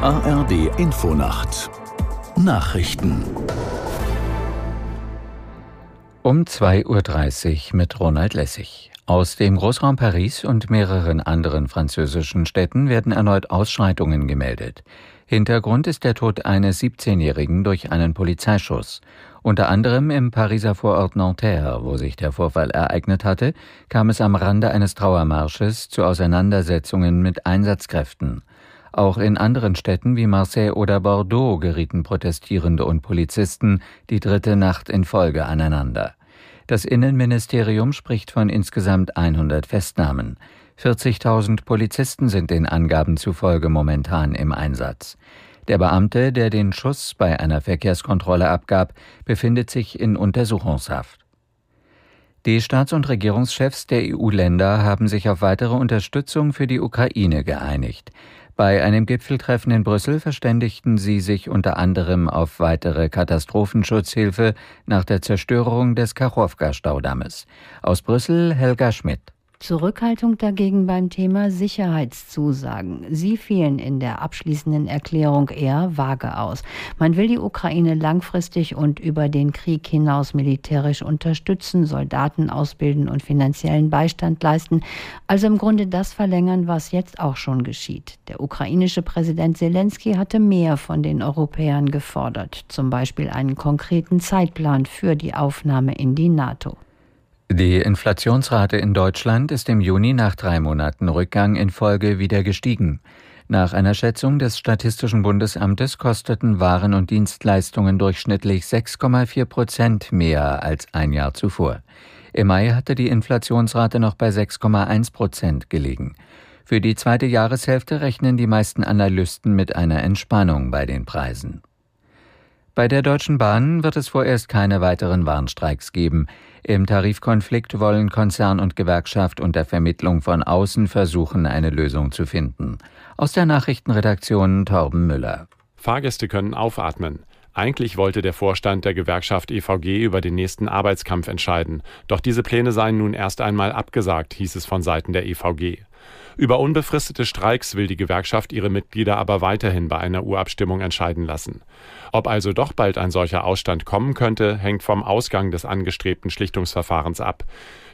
ARD Infonacht Nachrichten um 2.30 Uhr mit Ronald Lessig. Aus dem Großraum Paris und mehreren anderen französischen Städten werden erneut Ausschreitungen gemeldet. Hintergrund ist der Tod eines 17-Jährigen durch einen Polizeischuss. Unter anderem im Pariser Vorort Nanterre, wo sich der Vorfall ereignet hatte, kam es am Rande eines Trauermarsches zu Auseinandersetzungen mit Einsatzkräften. Auch in anderen Städten wie Marseille oder Bordeaux gerieten Protestierende und Polizisten die dritte Nacht in Folge aneinander. Das Innenministerium spricht von insgesamt 100 Festnahmen. 40.000 Polizisten sind den Angaben zufolge momentan im Einsatz. Der Beamte, der den Schuss bei einer Verkehrskontrolle abgab, befindet sich in Untersuchungshaft. Die Staats- und Regierungschefs der EU-Länder haben sich auf weitere Unterstützung für die Ukraine geeinigt. Bei einem Gipfeltreffen in Brüssel verständigten sie sich unter anderem auf weitere Katastrophenschutzhilfe nach der Zerstörung des Kachowka-Staudammes. Aus Brüssel Helga Schmidt. Zurückhaltung dagegen beim Thema Sicherheitszusagen. Sie fielen in der abschließenden Erklärung eher vage aus. Man will die Ukraine langfristig und über den Krieg hinaus militärisch unterstützen, Soldaten ausbilden und finanziellen Beistand leisten. Also im Grunde das verlängern, was jetzt auch schon geschieht. Der ukrainische Präsident Zelensky hatte mehr von den Europäern gefordert, zum Beispiel einen konkreten Zeitplan für die Aufnahme in die NATO. Die Inflationsrate in Deutschland ist im Juni nach drei Monaten Rückgang in Folge wieder gestiegen. Nach einer Schätzung des Statistischen Bundesamtes kosteten Waren und Dienstleistungen durchschnittlich 6,4 Prozent mehr als ein Jahr zuvor. Im Mai hatte die Inflationsrate noch bei 6,1 Prozent gelegen. Für die zweite Jahreshälfte rechnen die meisten Analysten mit einer Entspannung bei den Preisen. Bei der Deutschen Bahn wird es vorerst keine weiteren Warnstreiks geben. Im Tarifkonflikt wollen Konzern und Gewerkschaft unter Vermittlung von außen versuchen, eine Lösung zu finden. Aus der Nachrichtenredaktion Torben Müller. Fahrgäste können aufatmen. Eigentlich wollte der Vorstand der Gewerkschaft EVG über den nächsten Arbeitskampf entscheiden. Doch diese Pläne seien nun erst einmal abgesagt, hieß es von Seiten der EVG. Über unbefristete Streiks will die Gewerkschaft ihre Mitglieder aber weiterhin bei einer Urabstimmung entscheiden lassen. Ob also doch bald ein solcher Ausstand kommen könnte, hängt vom Ausgang des angestrebten Schlichtungsverfahrens ab.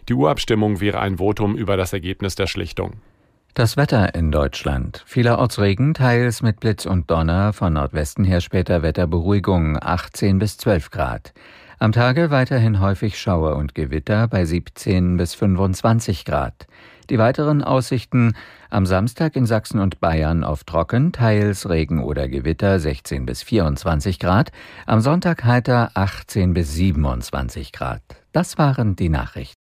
Die Urabstimmung wäre ein Votum über das Ergebnis der Schlichtung. Das Wetter in Deutschland. Vielerorts Regen, teils mit Blitz und Donner, von Nordwesten her später Wetterberuhigung 18 bis 12 Grad. Am Tage weiterhin häufig Schauer und Gewitter bei 17 bis 25 Grad. Die weiteren Aussichten am Samstag in Sachsen und Bayern auf trocken, teils Regen oder Gewitter 16 bis 24 Grad, am Sonntag heiter 18 bis 27 Grad. Das waren die Nachrichten.